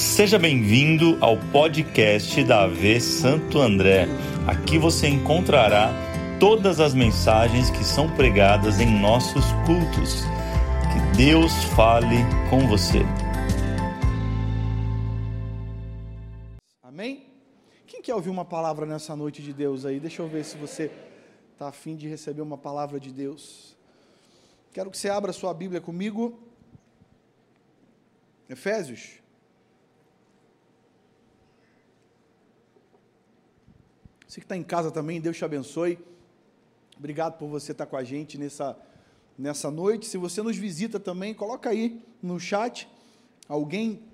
Seja bem-vindo ao podcast da AV Santo André. Aqui você encontrará todas as mensagens que são pregadas em nossos cultos. Que Deus fale com você. Amém? Quem quer ouvir uma palavra nessa noite de Deus aí? Deixa eu ver se você está afim de receber uma palavra de Deus. Quero que você abra sua Bíblia comigo. Efésios. Você que está em casa também, Deus te abençoe. Obrigado por você estar com a gente nessa, nessa noite. Se você nos visita também, coloca aí no chat. Alguém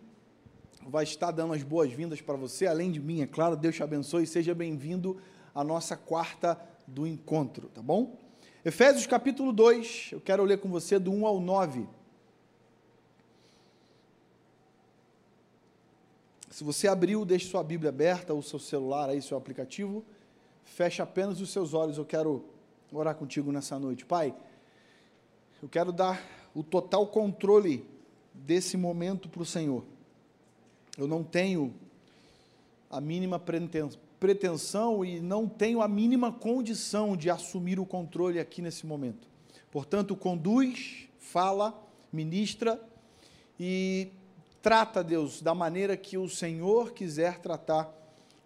vai estar dando as boas-vindas para você, além de mim, é claro. Deus te abençoe. Seja bem-vindo à nossa quarta do encontro, tá bom? Efésios capítulo 2, eu quero ler com você do 1 ao 9. Se você abriu, deixe sua Bíblia aberta, o seu celular aí, seu aplicativo, feche apenas os seus olhos. Eu quero orar contigo nessa noite. Pai, eu quero dar o total controle desse momento para o Senhor. Eu não tenho a mínima pretensão e não tenho a mínima condição de assumir o controle aqui nesse momento. Portanto, conduz, fala, ministra e Trata, Deus, da maneira que o Senhor quiser tratar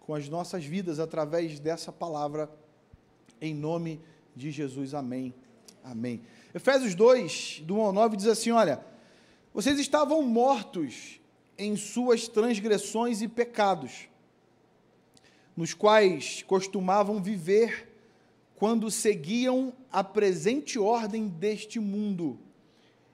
com as nossas vidas através dessa palavra, em nome de Jesus. Amém. Amém. Efésios 2, do 1 ao 9, diz assim: Olha, vocês estavam mortos em suas transgressões e pecados, nos quais costumavam viver quando seguiam a presente ordem deste mundo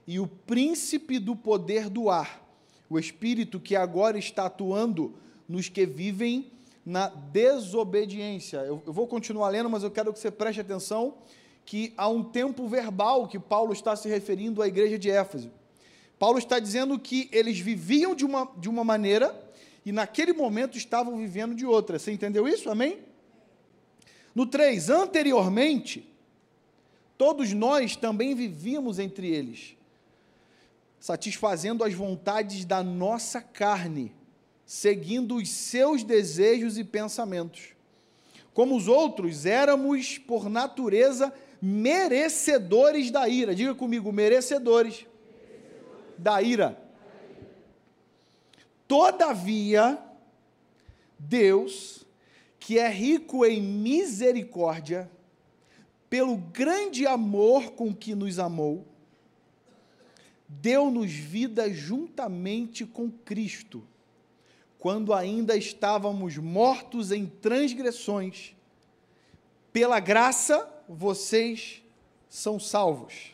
e o príncipe do poder do ar o Espírito que agora está atuando nos que vivem na desobediência. Eu, eu, vou continuar lendo, mas eu quero que você preste atenção que há um tempo verbal que Paulo está se referindo à igreja de Éfeso. Paulo está dizendo que eles viviam de uma, de uma maneira e naquele momento estavam vivendo de outra. Você entendeu isso? Amém? No 3, anteriormente, todos nós também vivíamos entre eles satisfazendo as vontades da nossa carne, seguindo os seus desejos e pensamentos. Como os outros, éramos, por natureza, merecedores da ira. Diga comigo, merecedores, da ira. Todavia, Deus, que é rico em misericórdia, pelo grande amor com que nos amou, deu-nos vida juntamente com Cristo, quando ainda estávamos mortos em transgressões. Pela graça, vocês são salvos.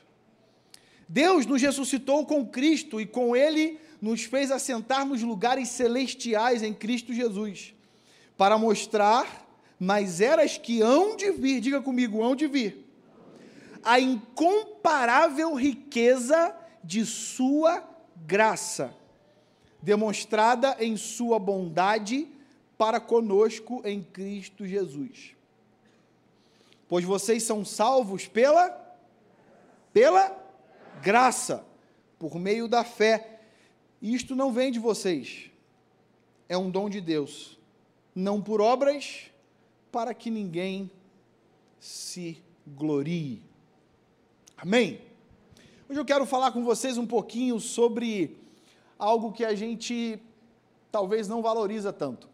Deus nos ressuscitou com Cristo e com Ele nos fez assentar nos lugares celestiais em Cristo Jesus, para mostrar nas eras que hão de vir, diga comigo, hão de vir, a incomparável riqueza de Sua graça, demonstrada em Sua bondade para conosco em Cristo Jesus. Pois vocês são salvos pela pela graça, por meio da fé. Isto não vem de vocês, é um dom de Deus, não por obras, para que ninguém se glorie. Amém? Hoje eu quero falar com vocês um pouquinho sobre algo que a gente talvez não valoriza tanto.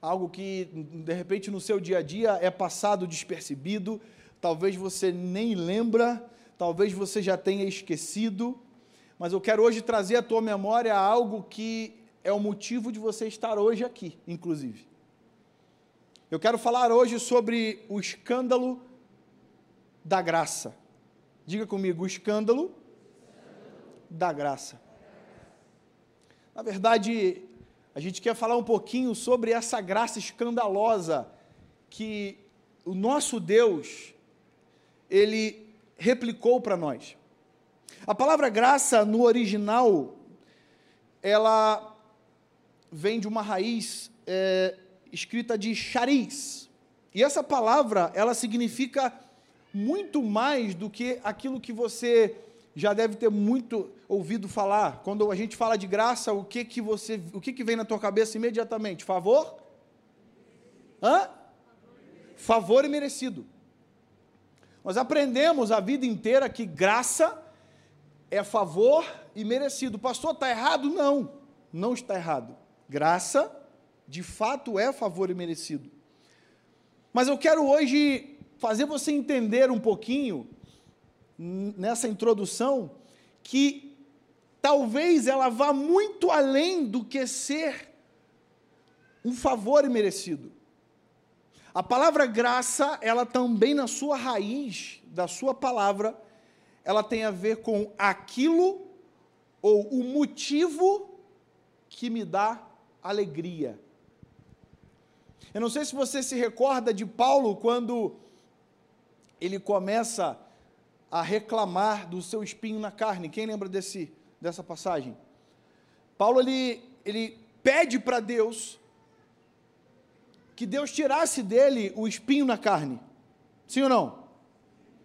Algo que, de repente, no seu dia a dia é passado despercebido, talvez você nem lembra, talvez você já tenha esquecido, mas eu quero hoje trazer à tua memória algo que é o motivo de você estar hoje aqui, inclusive. Eu quero falar hoje sobre o escândalo da graça. Diga comigo, o escândalo da graça. Na verdade, a gente quer falar um pouquinho sobre essa graça escandalosa que o nosso Deus, ele replicou para nós. A palavra graça, no original, ela vem de uma raiz é, escrita de chariz. E essa palavra, ela significa muito mais do que aquilo que você já deve ter muito ouvido falar. Quando a gente fala de graça, o que que você, o que que vem na tua cabeça imediatamente? Favor? Hã? Favor e merecido. Nós aprendemos a vida inteira que graça é favor e merecido. Pastor, está errado? Não, não está errado. Graça, de fato, é favor e merecido. Mas eu quero hoje fazer você entender um pouquinho nessa introdução que talvez ela vá muito além do que ser um favor merecido. A palavra graça, ela também na sua raiz da sua palavra, ela tem a ver com aquilo ou o motivo que me dá alegria. Eu não sei se você se recorda de Paulo quando ele começa a reclamar do seu espinho na carne. Quem lembra desse, dessa passagem? Paulo ele, ele pede para Deus que Deus tirasse dele o espinho na carne. Sim ou não?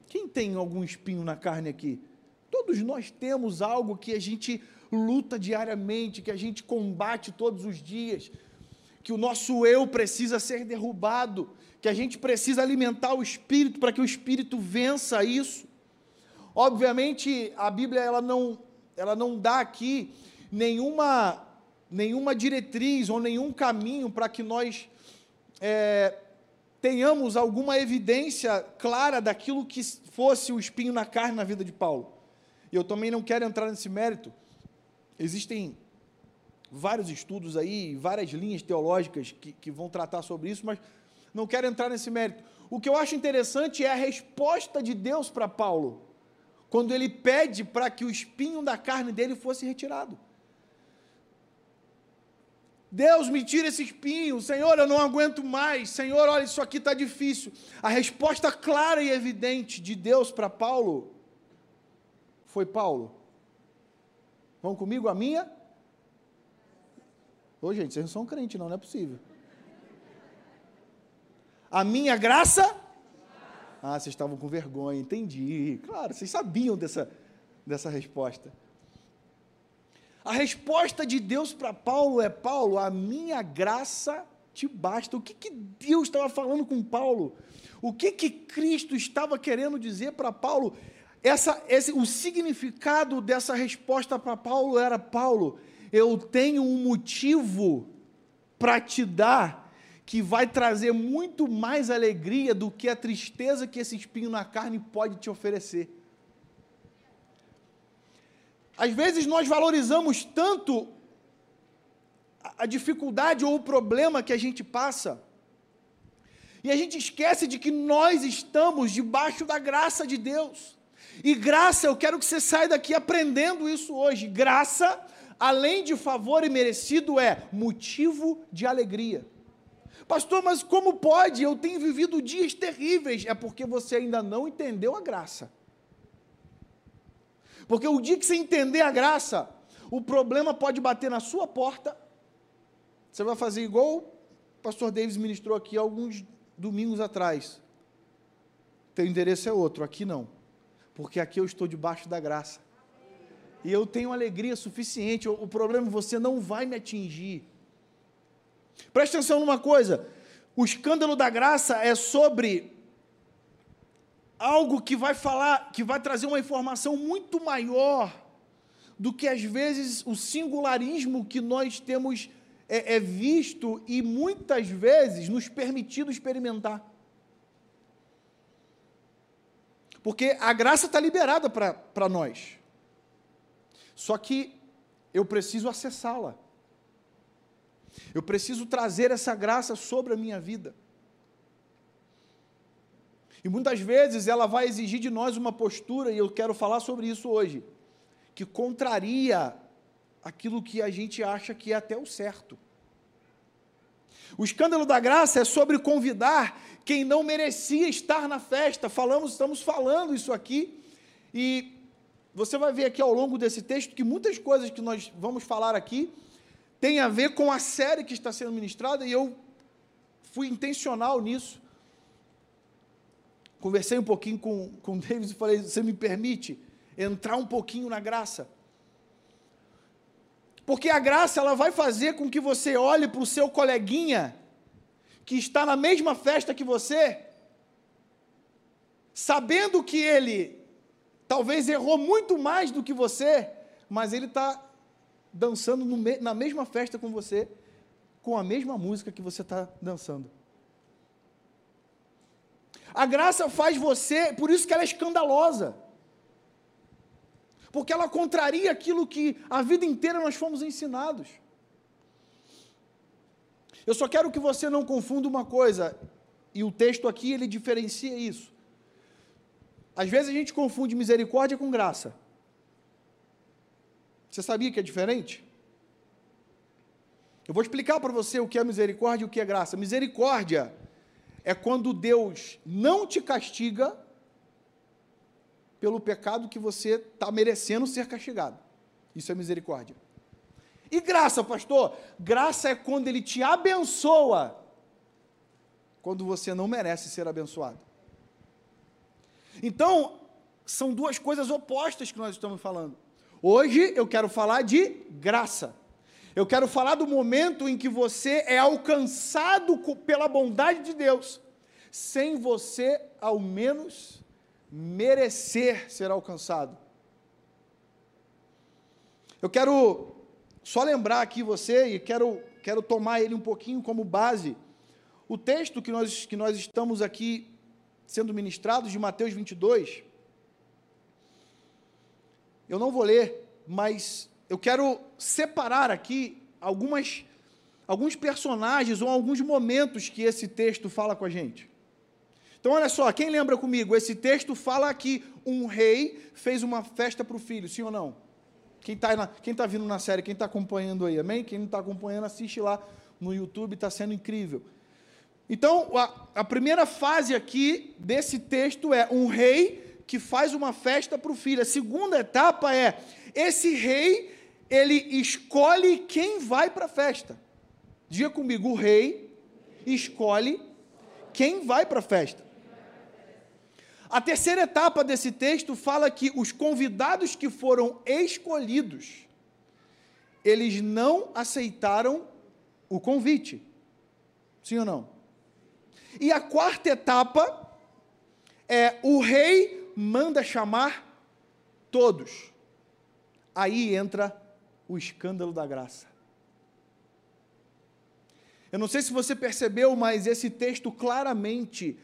Quem tem algum espinho na carne aqui? Todos nós temos algo que a gente luta diariamente, que a gente combate todos os dias, que o nosso eu precisa ser derrubado, que a gente precisa alimentar o espírito para que o espírito vença isso. Obviamente, a Bíblia ela não, ela não dá aqui nenhuma, nenhuma diretriz ou nenhum caminho para que nós é, tenhamos alguma evidência clara daquilo que fosse o espinho na carne na vida de Paulo. E eu também não quero entrar nesse mérito. Existem vários estudos aí, várias linhas teológicas que, que vão tratar sobre isso, mas não quero entrar nesse mérito. O que eu acho interessante é a resposta de Deus para Paulo quando ele pede para que o espinho da carne dele fosse retirado. Deus, me tira esse espinho, Senhor, eu não aguento mais, Senhor, olha, isso aqui está difícil. A resposta clara e evidente de Deus para Paulo foi: Paulo, vão comigo a minha? Ô, gente, vocês não são crente, não, não é possível. A minha graça ah, vocês estavam com vergonha, entendi. Claro, vocês sabiam dessa, dessa resposta. A resposta de Deus para Paulo é: Paulo, a minha graça te basta. O que, que Deus estava falando com Paulo? O que, que Cristo estava querendo dizer para Paulo? Essa, esse, o significado dessa resposta para Paulo era: Paulo, eu tenho um motivo para te dar que vai trazer muito mais alegria do que a tristeza que esse espinho na carne pode te oferecer. Às vezes nós valorizamos tanto a dificuldade ou o problema que a gente passa, e a gente esquece de que nós estamos debaixo da graça de Deus. E graça, eu quero que você saia daqui aprendendo isso hoje. Graça, além de favor e merecido, é motivo de alegria. Pastor, mas como pode? Eu tenho vivido dias terríveis. É porque você ainda não entendeu a graça. Porque o dia que você entender a graça, o problema pode bater na sua porta. Você vai fazer igual o pastor Davis ministrou aqui alguns domingos atrás. Teu endereço é outro, aqui não. Porque aqui eu estou debaixo da graça. E eu tenho alegria suficiente. O problema é você não vai me atingir. Preste atenção numa coisa: o escândalo da graça é sobre algo que vai falar, que vai trazer uma informação muito maior do que às vezes o singularismo que nós temos é, é visto e muitas vezes nos permitido experimentar. Porque a graça está liberada para nós. Só que eu preciso acessá-la. Eu preciso trazer essa graça sobre a minha vida. E muitas vezes ela vai exigir de nós uma postura, e eu quero falar sobre isso hoje, que contraria aquilo que a gente acha que é até o certo. O escândalo da graça é sobre convidar quem não merecia estar na festa. Falamos, estamos falando isso aqui, e você vai ver aqui ao longo desse texto que muitas coisas que nós vamos falar aqui tem a ver com a série que está sendo ministrada e eu fui intencional nisso. Conversei um pouquinho com, com o David e falei: Você me permite entrar um pouquinho na graça. Porque a graça ela vai fazer com que você olhe para o seu coleguinha que está na mesma festa que você, sabendo que ele talvez errou muito mais do que você, mas ele está dançando na mesma festa com você, com a mesma música que você está dançando. A graça faz você, por isso que ela é escandalosa. Porque ela contraria aquilo que a vida inteira nós fomos ensinados. Eu só quero que você não confunda uma coisa, e o texto aqui ele diferencia isso. Às vezes a gente confunde misericórdia com graça. Você sabia que é diferente? Eu vou explicar para você o que é misericórdia e o que é graça. Misericórdia é quando Deus não te castiga pelo pecado que você está merecendo ser castigado. Isso é misericórdia. E graça, pastor? Graça é quando Ele te abençoa quando você não merece ser abençoado. Então, são duas coisas opostas que nós estamos falando. Hoje eu quero falar de graça. Eu quero falar do momento em que você é alcançado pela bondade de Deus, sem você, ao menos, merecer ser alcançado. Eu quero só lembrar aqui você, e quero, quero tomar ele um pouquinho como base, o texto que nós, que nós estamos aqui sendo ministrados, de Mateus 22. Eu não vou ler, mas eu quero separar aqui algumas, alguns personagens ou alguns momentos que esse texto fala com a gente. Então, olha só, quem lembra comigo? Esse texto fala que um rei fez uma festa para o filho, sim ou não? Quem está tá vindo na série, quem está acompanhando aí, amém? Quem não está acompanhando, assiste lá no YouTube, está sendo incrível. Então, a, a primeira fase aqui desse texto é um rei que faz uma festa para o filho. A segunda etapa é esse rei, ele escolhe quem vai para a festa. Diga comigo, o rei escolhe quem vai para a festa. A terceira etapa desse texto fala que os convidados que foram escolhidos, eles não aceitaram o convite. Sim ou não? E a quarta etapa é o rei manda chamar todos. Aí entra o escândalo da graça. Eu não sei se você percebeu, mas esse texto claramente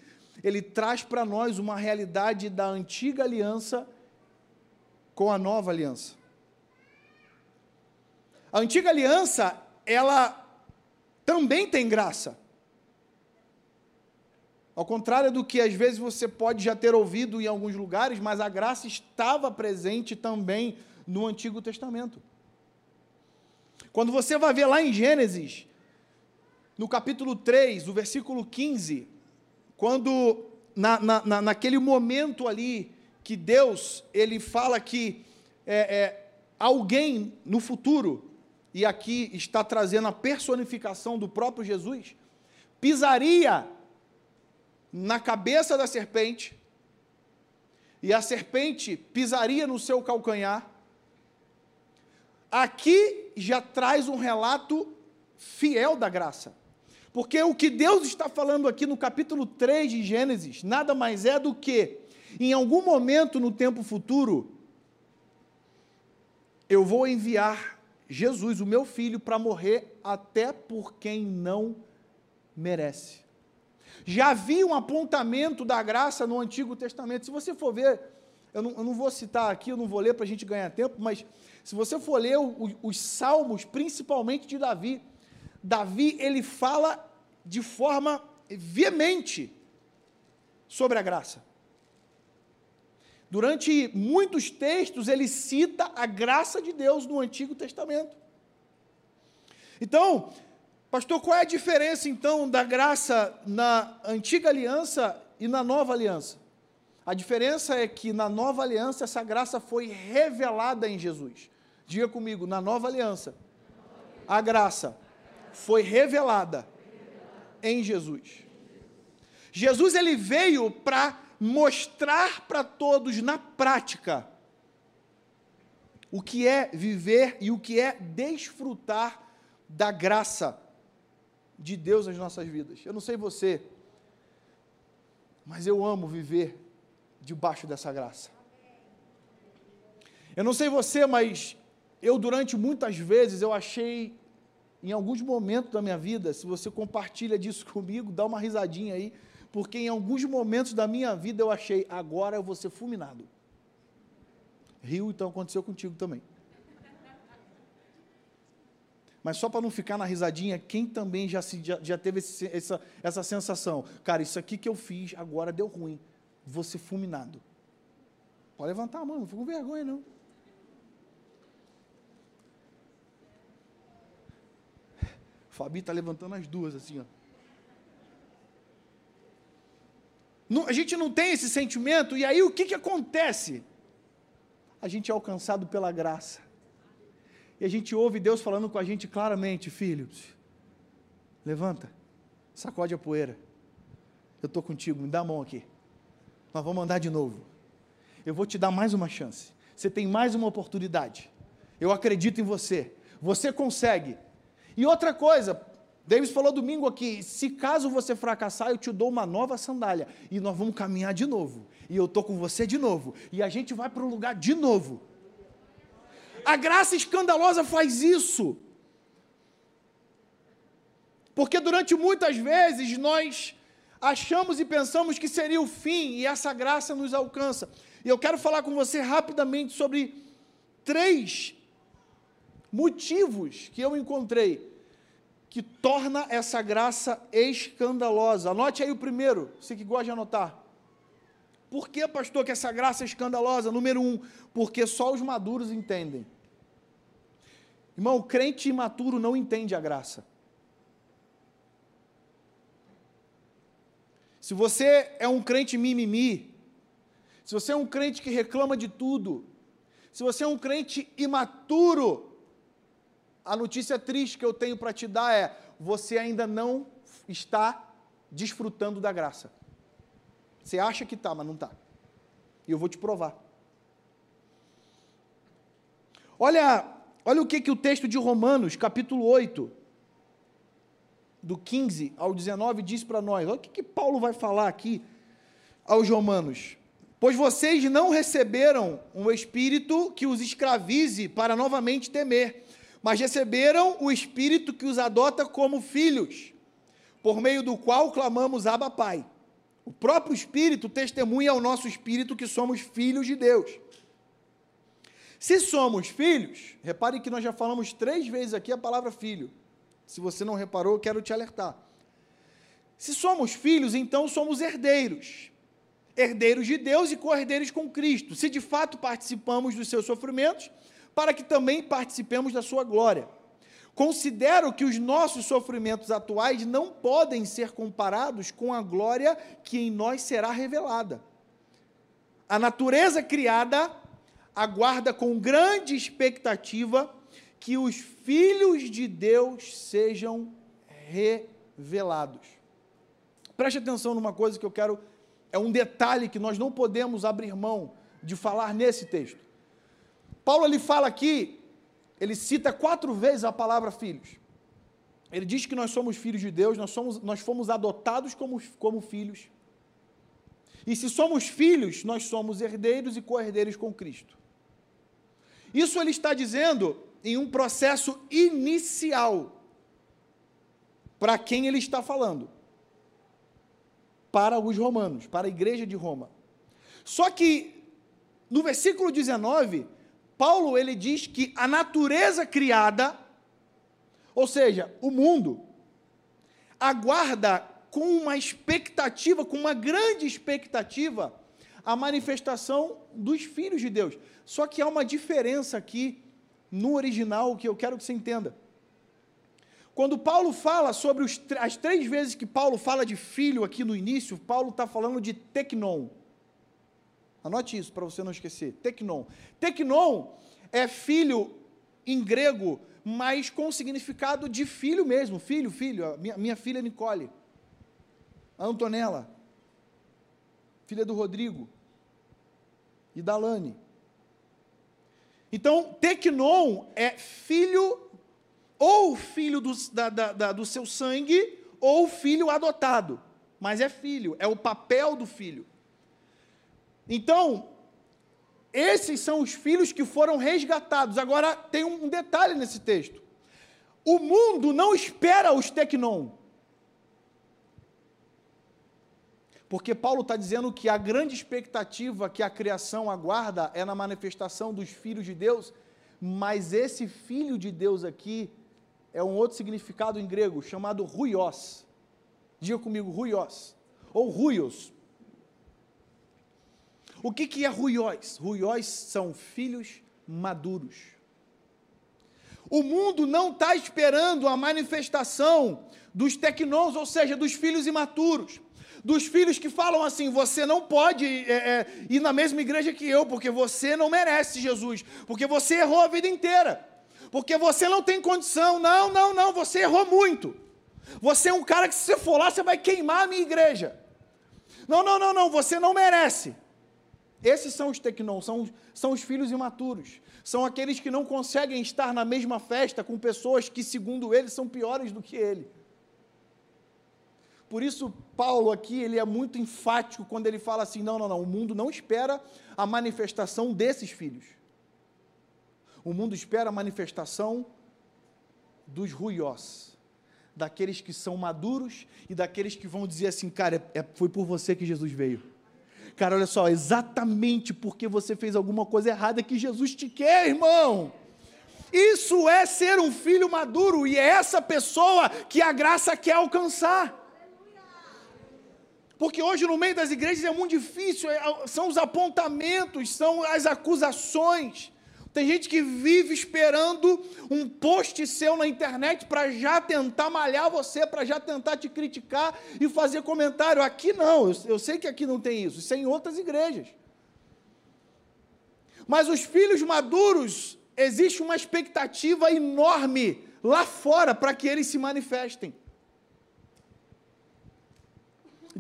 ele traz para nós uma realidade da antiga aliança com a nova aliança. A antiga aliança, ela também tem graça. Ao contrário do que às vezes você pode já ter ouvido em alguns lugares, mas a graça estava presente também no Antigo Testamento. Quando você vai ver lá em Gênesis, no capítulo 3, o versículo 15, quando na, na, naquele momento ali que Deus ele fala que é, é, alguém no futuro e aqui está trazendo a personificação do próprio Jesus pisaria na cabeça da serpente e a serpente pisaria no seu calcanhar. Aqui já traz um relato fiel da graça. Porque o que Deus está falando aqui no capítulo 3 de Gênesis nada mais é do que, em algum momento no tempo futuro, eu vou enviar Jesus, o meu filho, para morrer até por quem não merece. Já havia um apontamento da graça no Antigo Testamento. Se você for ver, eu não, eu não vou citar aqui, eu não vou ler para a gente ganhar tempo, mas se você for ler os, os salmos, principalmente de Davi, Davi ele fala de forma veemente sobre a graça. Durante muitos textos ele cita a graça de Deus no Antigo Testamento. Então, pastor, qual é a diferença então da graça na antiga aliança e na nova aliança? A diferença é que na nova aliança essa graça foi revelada em Jesus. Diga comigo, na nova aliança, a graça foi revelada em Jesus. Jesus ele veio para mostrar para todos na prática o que é viver e o que é desfrutar da graça de Deus nas nossas vidas. Eu não sei você, mas eu amo viver debaixo dessa graça. Eu não sei você, mas eu durante muitas vezes eu achei em alguns momentos da minha vida, se você compartilha disso comigo, dá uma risadinha aí, porque em alguns momentos da minha vida eu achei, agora eu vou ser fulminado. Rio, então aconteceu contigo também. Mas só para não ficar na risadinha, quem também já, se, já, já teve esse, essa, essa sensação? Cara, isso aqui que eu fiz agora deu ruim. Vou ser fulminado. Pode levantar a mão, não fico com vergonha, não. Fabi está levantando as duas, assim, ó. Não, a gente não tem esse sentimento, e aí o que, que acontece? A gente é alcançado pela graça. E a gente ouve Deus falando com a gente claramente, filhos, levanta, sacode a poeira. Eu estou contigo, me dá a mão aqui. Nós vamos andar de novo. Eu vou te dar mais uma chance. Você tem mais uma oportunidade. Eu acredito em você. Você consegue. E outra coisa, Davis falou domingo aqui: se caso você fracassar, eu te dou uma nova sandália e nós vamos caminhar de novo. E eu estou com você de novo. E a gente vai para o lugar de novo. A graça escandalosa faz isso. Porque durante muitas vezes nós achamos e pensamos que seria o fim e essa graça nos alcança. E eu quero falar com você rapidamente sobre três motivos que eu encontrei que torna essa graça escandalosa. Anote aí o primeiro, você que gosta de anotar. Por que, pastor, que essa graça é escandalosa? Número um, porque só os maduros entendem. Irmão, o crente imaturo não entende a graça. Se você é um crente mimimi, se você é um crente que reclama de tudo, se você é um crente imaturo, a notícia triste que eu tenho para te dar é: você ainda não está desfrutando da graça. Você acha que está, mas não está. E eu vou te provar. Olha, olha o que, que o texto de Romanos, capítulo 8, do 15 ao 19, diz para nós. Olha o que, que Paulo vai falar aqui aos Romanos. Pois vocês não receberam um espírito que os escravize para novamente temer mas receberam o Espírito que os adota como filhos, por meio do qual clamamos Abba Pai. O próprio Espírito testemunha ao nosso espírito que somos filhos de Deus. Se somos filhos, repare que nós já falamos três vezes aqui a palavra filho. Se você não reparou, quero te alertar. Se somos filhos, então somos herdeiros. Herdeiros de Deus e co-herdeiros com Cristo. Se de fato participamos dos seus sofrimentos, para que também participemos da sua glória. Considero que os nossos sofrimentos atuais não podem ser comparados com a glória que em nós será revelada. A natureza criada aguarda com grande expectativa que os filhos de Deus sejam revelados. Preste atenção numa coisa que eu quero, é um detalhe que nós não podemos abrir mão de falar nesse texto. Paulo ele fala aqui, ele cita quatro vezes a palavra filhos. Ele diz que nós somos filhos de Deus, nós, somos, nós fomos adotados como, como filhos. E se somos filhos, nós somos herdeiros e co-herdeiros com Cristo. Isso ele está dizendo em um processo inicial. Para quem ele está falando? Para os romanos, para a igreja de Roma. Só que no versículo 19, Paulo ele diz que a natureza criada, ou seja, o mundo, aguarda com uma expectativa, com uma grande expectativa, a manifestação dos filhos de Deus. Só que há uma diferença aqui no original que eu quero que você entenda. Quando Paulo fala sobre os, as três vezes que Paulo fala de filho aqui no início, Paulo está falando de tecnon. Anote isso para você não esquecer. Tecnon. Tecnon é filho em grego, mas com o significado de filho mesmo. Filho, filho. Minha, minha filha Nicole. A Antonella. Filha do Rodrigo. E da Lani. Então, Tecnon é filho, ou filho do, da, da, da, do seu sangue, ou filho adotado. Mas é filho, é o papel do filho. Então, esses são os filhos que foram resgatados. Agora, tem um detalhe nesse texto. O mundo não espera os Tecnon. Porque Paulo está dizendo que a grande expectativa que a criação aguarda é na manifestação dos filhos de Deus, mas esse filho de Deus aqui é um outro significado em grego, chamado ruios. Diga comigo, ruios. Ou ruios. O que, que é ruios? Ruios são filhos maduros. O mundo não está esperando a manifestação dos tecnons, ou seja, dos filhos imaturos dos filhos que falam assim: você não pode é, é, ir na mesma igreja que eu, porque você não merece Jesus, porque você errou a vida inteira, porque você não tem condição. Não, não, não, você errou muito. Você é um cara que, se você for lá, você vai queimar a minha igreja. Não, não, não, não, você não merece. Esses são os tecnons, são, são os filhos imaturos. São aqueles que não conseguem estar na mesma festa com pessoas que, segundo eles, são piores do que ele. Por isso, Paulo aqui, ele é muito enfático quando ele fala assim: não, não, não, o mundo não espera a manifestação desses filhos. O mundo espera a manifestação dos ruiós, daqueles que são maduros e daqueles que vão dizer assim: cara, é, foi por você que Jesus veio. Cara, olha só, exatamente porque você fez alguma coisa errada que Jesus te quer, irmão. Isso é ser um filho maduro e é essa pessoa que a graça quer alcançar. Porque hoje no meio das igrejas é muito difícil, é, são os apontamentos, são as acusações. Tem gente que vive esperando um post seu na internet para já tentar malhar você, para já tentar te criticar e fazer comentário. Aqui não, eu sei que aqui não tem isso, isso é em outras igrejas. Mas os filhos maduros, existe uma expectativa enorme lá fora para que eles se manifestem.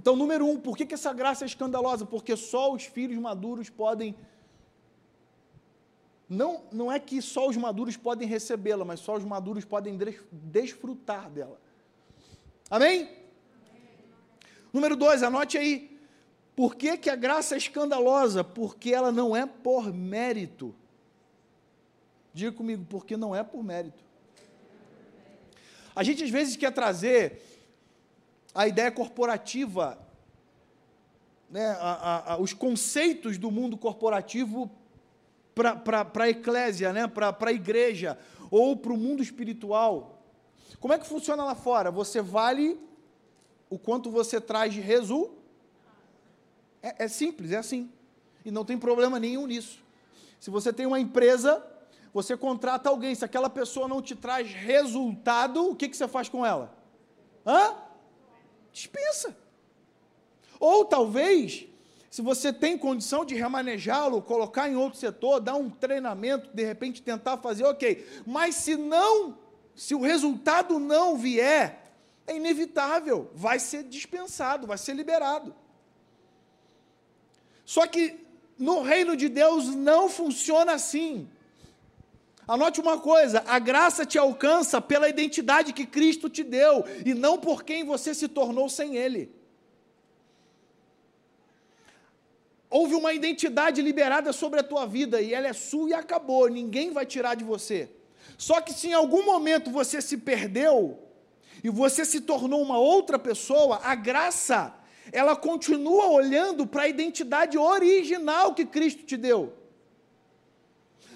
Então, número um, por que, que essa graça é escandalosa? Porque só os filhos maduros podem. Não, não é que só os maduros podem recebê-la, mas só os maduros podem desfrutar dela. Amém? Amém? Número dois, anote aí. Por que, que a graça é escandalosa? Porque ela não é por mérito. Diga comigo, porque não é por mérito. A gente às vezes quer trazer a ideia corporativa, né, a, a, os conceitos do mundo corporativo para a eclésia, né, para a igreja, ou para o mundo espiritual. Como é que funciona lá fora? Você vale o quanto você traz de resultado. É, é simples, é assim. E não tem problema nenhum nisso. Se você tem uma empresa, você contrata alguém, se aquela pessoa não te traz resultado, o que, que você faz com ela? Hã? Dispensa. Ou talvez, se você tem condição de remanejá-lo, colocar em outro setor, dar um treinamento, de repente tentar fazer, ok. Mas se não, se o resultado não vier, é inevitável, vai ser dispensado, vai ser liberado. Só que no reino de Deus não funciona assim. Anote uma coisa: a graça te alcança pela identidade que Cristo te deu e não por quem você se tornou sem Ele. Houve uma identidade liberada sobre a tua vida e ela é sua e acabou, ninguém vai tirar de você. Só que se em algum momento você se perdeu e você se tornou uma outra pessoa, a graça, ela continua olhando para a identidade original que Cristo te deu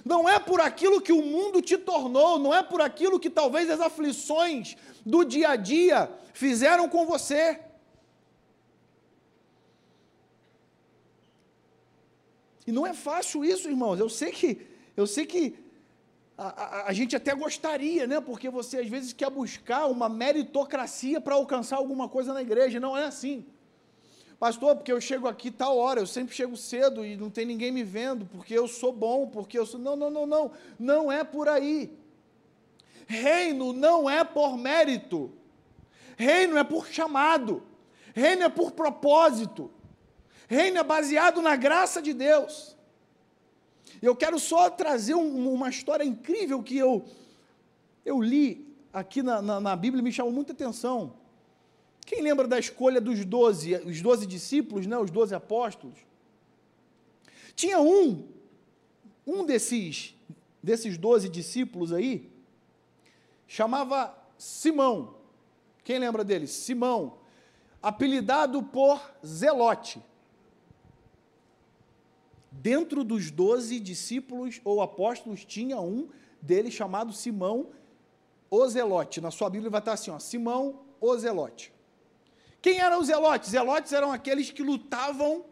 não é por aquilo que o mundo te tornou, não é por aquilo que talvez as aflições do dia a dia fizeram com você. E não é fácil isso, irmãos. Eu sei que, eu sei que a, a, a gente até gostaria, né? Porque você às vezes quer buscar uma meritocracia para alcançar alguma coisa na igreja. Não é assim. Pastor, porque eu chego aqui tal hora, eu sempre chego cedo e não tem ninguém me vendo, porque eu sou bom, porque eu sou. Não, não, não, não. Não é por aí. Reino não é por mérito. Reino é por chamado. Reino é por propósito. Reino é baseado na graça de Deus. Eu quero só trazer um, uma história incrível que eu, eu li aqui na, na, na Bíblia e me chamou muita atenção. Quem lembra da escolha dos doze, os doze discípulos, né, os doze apóstolos? Tinha um, um desses, desses doze discípulos aí, chamava Simão. Quem lembra dele? Simão, apelidado por Zelote. Dentro dos doze discípulos ou apóstolos tinha um dele chamado Simão o Zelote. Na sua Bíblia vai estar assim, ó, Simão o Zelote. Quem eram os zelotes? Zelotes eram aqueles que lutavam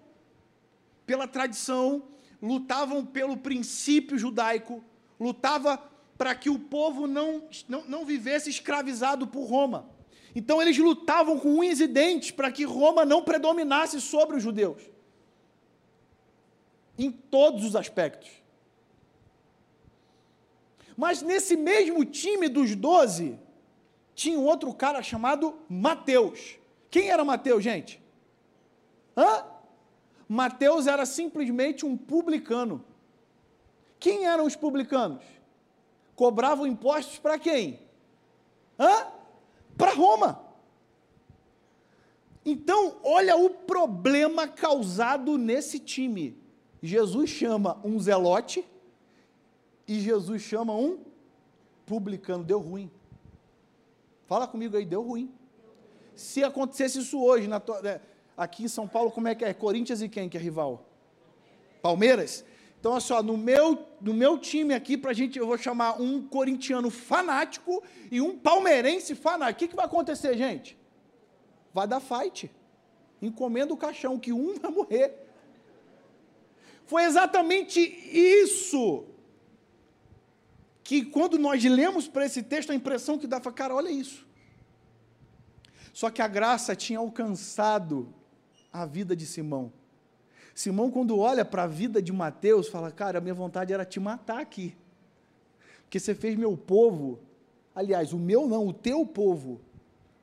pela tradição, lutavam pelo princípio judaico, lutava para que o povo não, não, não vivesse escravizado por Roma. Então eles lutavam com unhas e dentes para que Roma não predominasse sobre os judeus. Em todos os aspectos. Mas nesse mesmo time dos doze, tinha um outro cara chamado Mateus. Quem era Mateus, gente? Hã? Mateus era simplesmente um publicano. Quem eram os publicanos? Cobravam impostos para quem? Hã? Para Roma. Então, olha o problema causado nesse time. Jesus chama um zelote e Jesus chama um publicano. Deu ruim. Fala comigo aí, deu ruim. Se acontecesse isso hoje, tua, é, aqui em São Paulo, como é que é? Corinthians e quem que é rival? Palmeiras? Então, olha só, no meu, no meu time aqui, para a gente, eu vou chamar um corintiano fanático e um palmeirense fanático. O que, que vai acontecer, gente? Vai dar fight. Encomenda o caixão, que um vai morrer. Foi exatamente isso que, quando nós lemos para esse texto, a impressão que dá, cara, olha isso. Só que a graça tinha alcançado a vida de Simão. Simão, quando olha para a vida de Mateus, fala: Cara, a minha vontade era te matar aqui. Porque você fez meu povo, aliás, o meu não, o teu povo,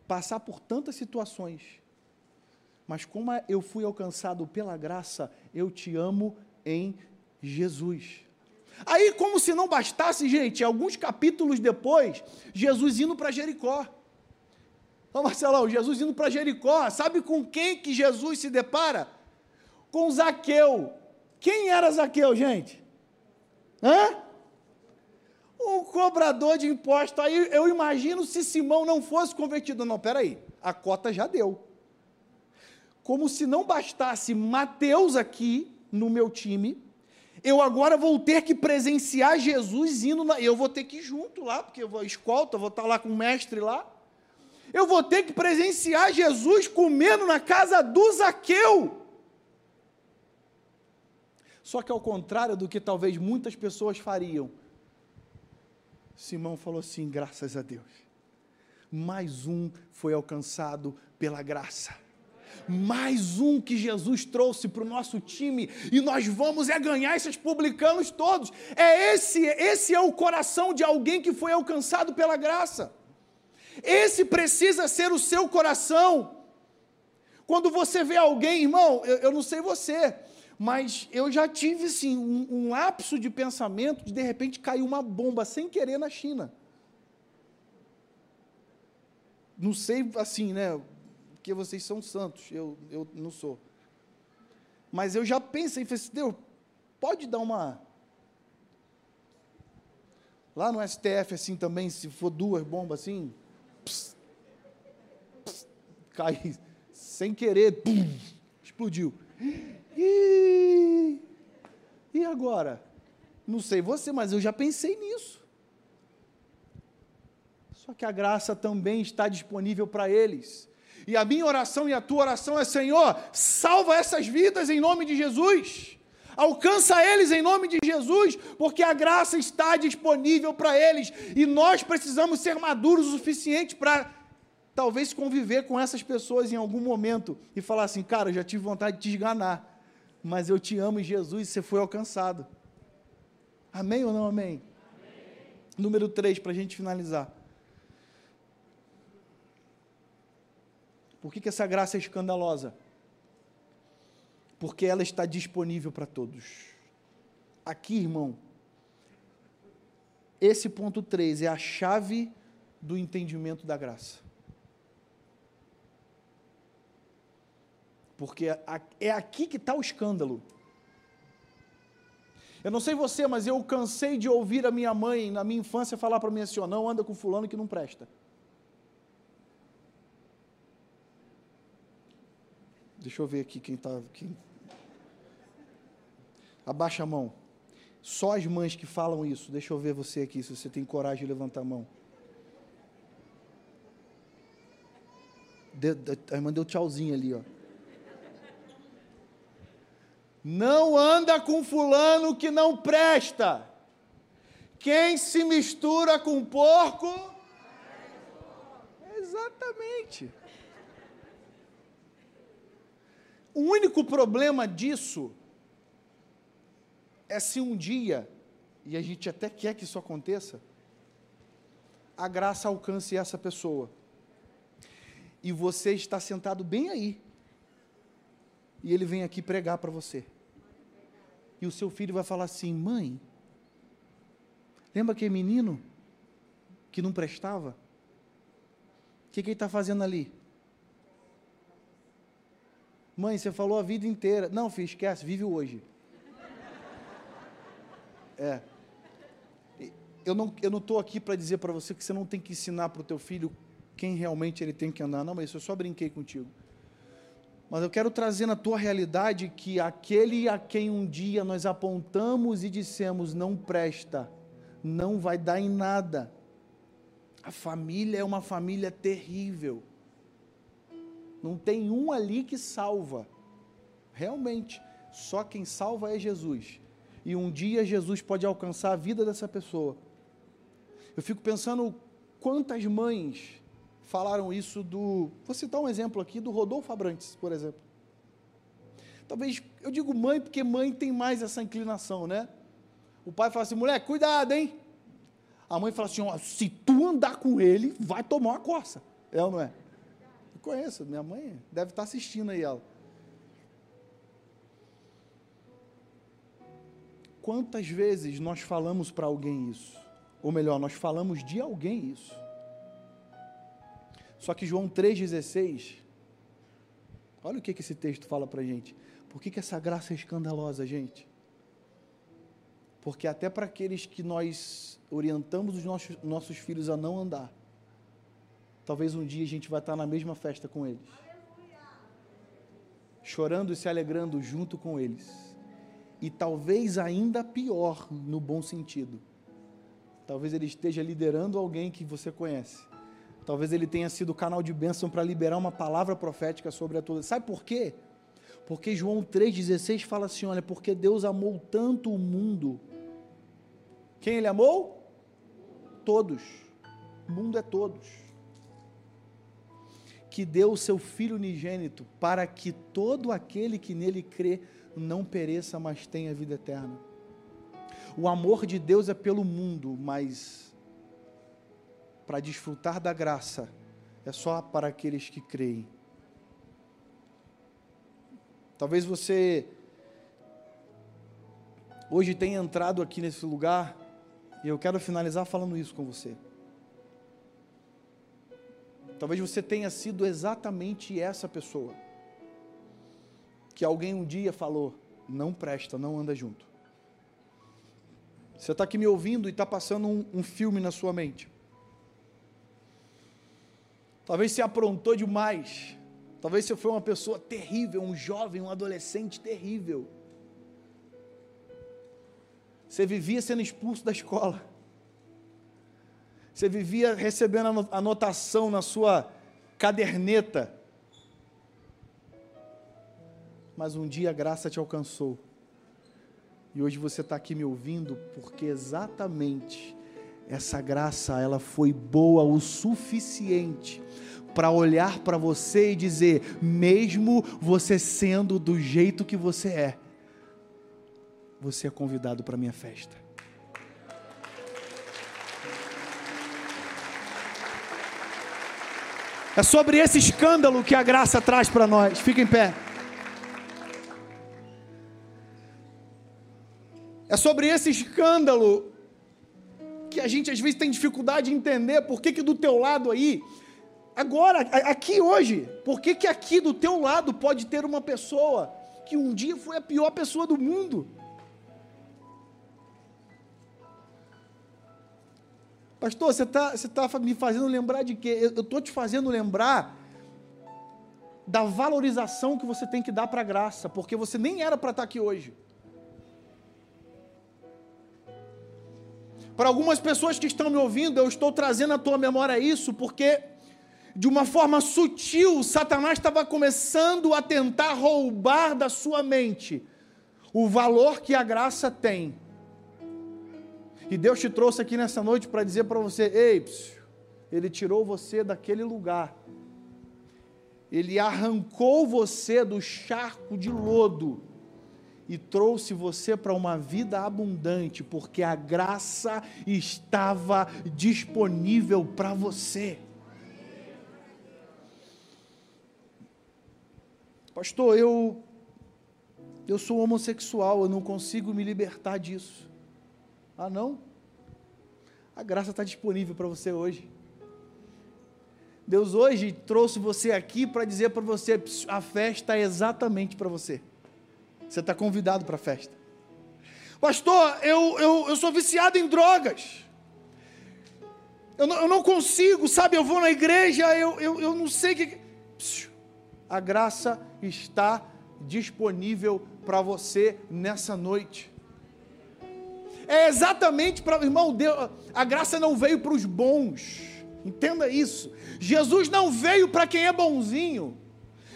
passar por tantas situações. Mas como eu fui alcançado pela graça, eu te amo em Jesus. Aí, como se não bastasse, gente, alguns capítulos depois, Jesus indo para Jericó. Ô Marcelão, Jesus indo para Jericó, sabe com quem que Jesus se depara? Com Zaqueu. Quem era Zaqueu, gente? Hã? Um cobrador de impostos. Aí eu imagino se Simão não fosse convertido. Não, peraí, a cota já deu. Como se não bastasse Mateus aqui no meu time, eu agora vou ter que presenciar Jesus indo, na, eu vou ter que ir junto lá, porque eu vou escolta, vou estar lá com o mestre lá eu vou ter que presenciar Jesus comendo na casa do Zaqueu. Só que ao contrário do que talvez muitas pessoas fariam, Simão falou assim: graças a Deus, mais um foi alcançado pela graça. Mais um que Jesus trouxe para o nosso time e nós vamos é ganhar esses publicanos todos. É esse, esse é o coração de alguém que foi alcançado pela graça. Esse precisa ser o seu coração. Quando você vê alguém, irmão, eu, eu não sei você, mas eu já tive assim, um, um lapso de pensamento de de repente cair uma bomba sem querer na China. Não sei assim, né? Porque vocês são santos, eu, eu não sou. Mas eu já pensei, falei assim, Deus, pode dar uma. Lá no STF, assim também, se for duas bombas assim, cai sem querer, pum, explodiu. E, e agora? Não sei você, mas eu já pensei nisso. Só que a graça também está disponível para eles. E a minha oração e a tua oração é: Senhor, salva essas vidas em nome de Jesus. Alcança eles em nome de Jesus, porque a graça está disponível para eles e nós precisamos ser maduros o suficiente para talvez conviver com essas pessoas em algum momento e falar assim: cara, eu já tive vontade de te esganar, mas eu te amo em Jesus e você foi alcançado. Amém ou não amém? amém. Número 3, para a gente finalizar. Por que, que essa graça é escandalosa? porque ela está disponível para todos. Aqui, irmão, esse ponto 3 é a chave do entendimento da graça. Porque é aqui que está o escândalo. Eu não sei você, mas eu cansei de ouvir a minha mãe na minha infância falar para mim assim: não anda com fulano que não presta. Deixa eu ver aqui quem está. Quem... Abaixa a mão. Só as mães que falam isso. Deixa eu ver você aqui, se você tem coragem de levantar a mão. A irmã deu tchauzinho ali, ó. Não anda com fulano que não presta. Quem se mistura com porco. Exatamente. O único problema disso é se um dia, e a gente até quer que isso aconteça, a graça alcance essa pessoa. E você está sentado bem aí. E ele vem aqui pregar para você e o seu filho vai falar assim: mãe, lembra aquele menino que não prestava? O que, que ele está fazendo ali? Mãe, você falou a vida inteira. Não, filho, esquece, vive hoje. É. Eu não estou eu não aqui para dizer para você que você não tem que ensinar para o teu filho quem realmente ele tem que andar. Não, mas isso eu só brinquei contigo. Mas eu quero trazer na tua realidade que aquele a quem um dia nós apontamos e dissemos não presta, não vai dar em nada. A família é uma família terrível. Não tem um ali que salva. Realmente, só quem salva é Jesus. E um dia Jesus pode alcançar a vida dessa pessoa. Eu fico pensando quantas mães falaram isso do. Vou citar um exemplo aqui do Rodolfo Abrantes, por exemplo. Talvez, eu digo mãe porque mãe tem mais essa inclinação, né? O pai fala assim: mulher, cuidado, hein? A mãe fala assim: se tu andar com ele, vai tomar uma coça. É ou não é? Eu conheço, minha mãe deve estar assistindo aí ela. Quantas vezes nós falamos para alguém isso? Ou melhor, nós falamos de alguém isso? Só que João 3,16, olha o que, que esse texto fala para a gente. Por que, que essa graça é escandalosa, gente? Porque até para aqueles que nós orientamos os nossos, nossos filhos a não andar, talvez um dia a gente vai estar na mesma festa com eles. Chorando e se alegrando junto com eles. E talvez ainda pior, no bom sentido. Talvez ele esteja liderando alguém que você conhece Talvez ele tenha sido canal de bênção para liberar uma palavra profética sobre a tua. Sabe por quê? Porque João 3,16 fala assim: olha, porque Deus amou tanto o mundo. Quem ele amou? Todos. O mundo é todos. Que deu o seu Filho unigênito para que todo aquele que nele crê não pereça, mas tenha vida eterna. O amor de Deus é pelo mundo, mas para desfrutar da graça é só para aqueles que creem. Talvez você hoje tenha entrado aqui nesse lugar e eu quero finalizar falando isso com você. Talvez você tenha sido exatamente essa pessoa que alguém um dia falou: não presta, não anda junto. Você está aqui me ouvindo e está passando um, um filme na sua mente. Talvez você aprontou demais. Talvez você foi uma pessoa terrível, um jovem, um adolescente terrível. Você vivia sendo expulso da escola. Você vivia recebendo anotação na sua caderneta. Mas um dia a graça te alcançou. E hoje você está aqui me ouvindo porque exatamente essa graça ela foi boa o suficiente para olhar para você e dizer, mesmo você sendo do jeito que você é, você é convidado para minha festa. É sobre esse escândalo que a graça traz para nós. Fica em pé. É sobre esse escândalo que a gente às vezes tem dificuldade de entender por que, que do teu lado aí, agora, aqui hoje, por que, que aqui do teu lado pode ter uma pessoa que um dia foi a pior pessoa do mundo? Pastor, você está você tá me fazendo lembrar de quê? Eu estou te fazendo lembrar da valorização que você tem que dar para a graça, porque você nem era para estar tá aqui hoje. Para algumas pessoas que estão me ouvindo, eu estou trazendo à tua memória isso, porque de uma forma sutil, Satanás estava começando a tentar roubar da sua mente o valor que a graça tem. E Deus te trouxe aqui nessa noite para dizer para você: ei, psiu, Ele tirou você daquele lugar, Ele arrancou você do charco de lodo e trouxe você para uma vida abundante, porque a graça estava disponível para você. Pastor, eu eu sou homossexual, eu não consigo me libertar disso. Ah, não? A graça está disponível para você hoje. Deus hoje trouxe você aqui para dizer para você: a festa é exatamente para você. Você está convidado para a festa. Pastor, eu, eu, eu sou viciado em drogas. Eu não, eu não consigo, sabe? Eu vou na igreja, eu, eu, eu não sei o que. A graça está disponível para você nessa noite. É exatamente para. Irmão, Deus, a graça não veio para os bons. Entenda isso. Jesus não veio para quem é bonzinho.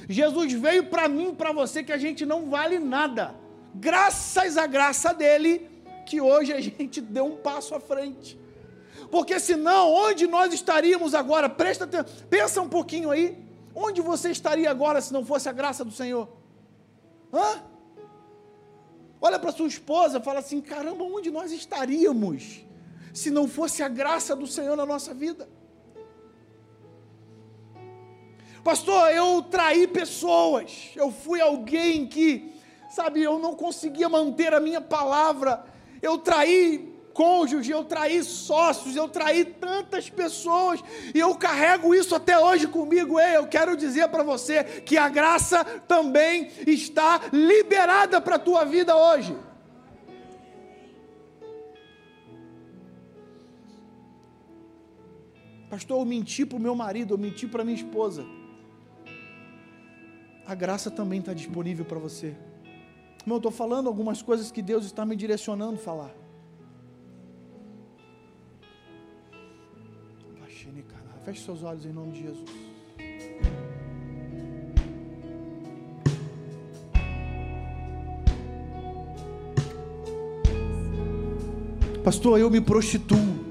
Jesus veio para mim, para você, que a gente não vale nada. Graças à graça dele, que hoje a gente deu um passo à frente. Porque senão, onde nós estaríamos agora? Presta atenção, pensa um pouquinho aí. Onde você estaria agora se não fosse a graça do Senhor? Hã? Olha para sua esposa, fala assim: caramba, onde nós estaríamos se não fosse a graça do Senhor na nossa vida? Pastor, eu traí pessoas, eu fui alguém que, sabe, eu não conseguia manter a minha palavra, eu traí cônjuge, eu traí sócios, eu traí tantas pessoas e eu carrego isso até hoje comigo. Ei, eu quero dizer para você que a graça também está liberada para a tua vida hoje. Pastor, eu menti para o meu marido, eu menti para minha esposa a graça também está disponível para você. Irmão, eu estou falando algumas coisas que Deus está me direcionando a falar. Feche seus olhos em nome de Jesus. Pastor, eu me prostituo.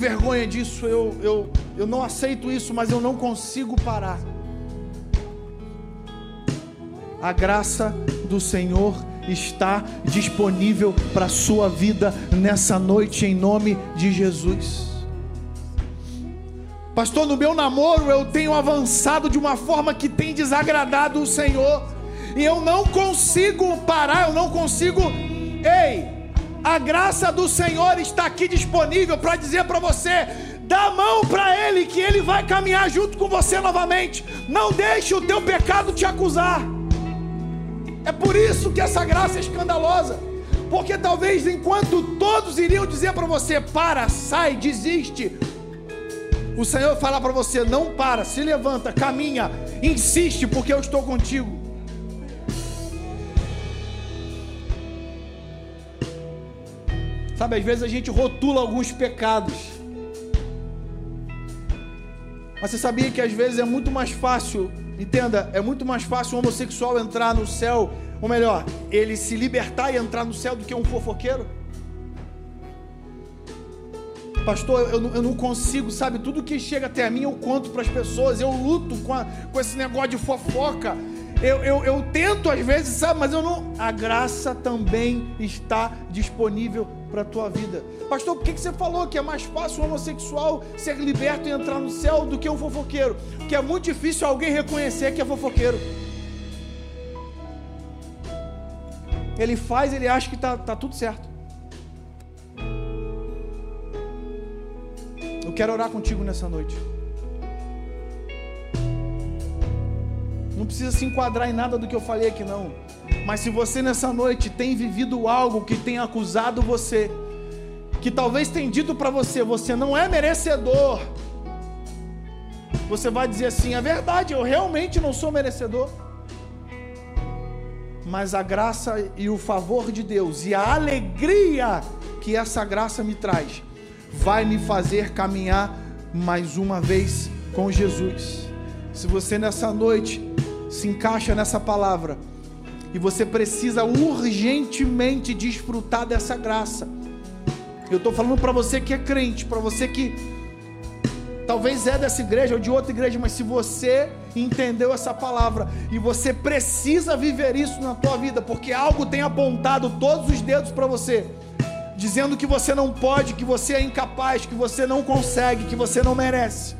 Vergonha disso, eu, eu, eu não aceito isso, mas eu não consigo parar. A graça do Senhor está disponível para a sua vida nessa noite, em nome de Jesus. Pastor, no meu namoro eu tenho avançado de uma forma que tem desagradado o Senhor, e eu não consigo parar, eu não consigo. Ei, a graça do Senhor está aqui disponível para dizer para você: dá mão para Ele, que Ele vai caminhar junto com você novamente. Não deixe o teu pecado te acusar. É por isso que essa graça é escandalosa. Porque talvez enquanto todos iriam dizer para você: para, sai, desiste, o Senhor falar para você: não para, se levanta, caminha, insiste, porque eu estou contigo. Sabe, às vezes a gente rotula alguns pecados. Mas você sabia que às vezes é muito mais fácil, entenda, é muito mais fácil um homossexual entrar no céu, ou melhor, ele se libertar e entrar no céu do que um fofoqueiro? Pastor, eu, eu não consigo, sabe? Tudo que chega até mim eu conto para as pessoas, eu luto com, a, com esse negócio de fofoca. Eu, eu, eu tento às vezes, sabe, mas eu não. A graça também está disponível para a tua vida. Pastor, por que, que você falou que é mais fácil um homossexual ser liberto e entrar no céu do que um fofoqueiro? Porque é muito difícil alguém reconhecer que é fofoqueiro. Ele faz, ele acha que está tá tudo certo. Eu quero orar contigo nessa noite. Não precisa se enquadrar em nada do que eu falei aqui, não. Mas se você nessa noite tem vivido algo que tem acusado você, que talvez tenha dito para você, você não é merecedor. Você vai dizer assim: é verdade, eu realmente não sou merecedor. Mas a graça e o favor de Deus e a alegria que essa graça me traz, vai me fazer caminhar mais uma vez com Jesus. Se você nessa noite se encaixa nessa palavra e você precisa urgentemente desfrutar dessa graça. Eu estou falando para você que é crente, para você que talvez é dessa igreja ou de outra igreja, mas se você entendeu essa palavra e você precisa viver isso na tua vida, porque algo tem apontado todos os dedos para você, dizendo que você não pode, que você é incapaz, que você não consegue, que você não merece.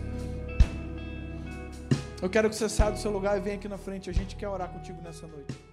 Eu quero que você saia do seu lugar e venha aqui na frente. A gente quer orar contigo nessa noite.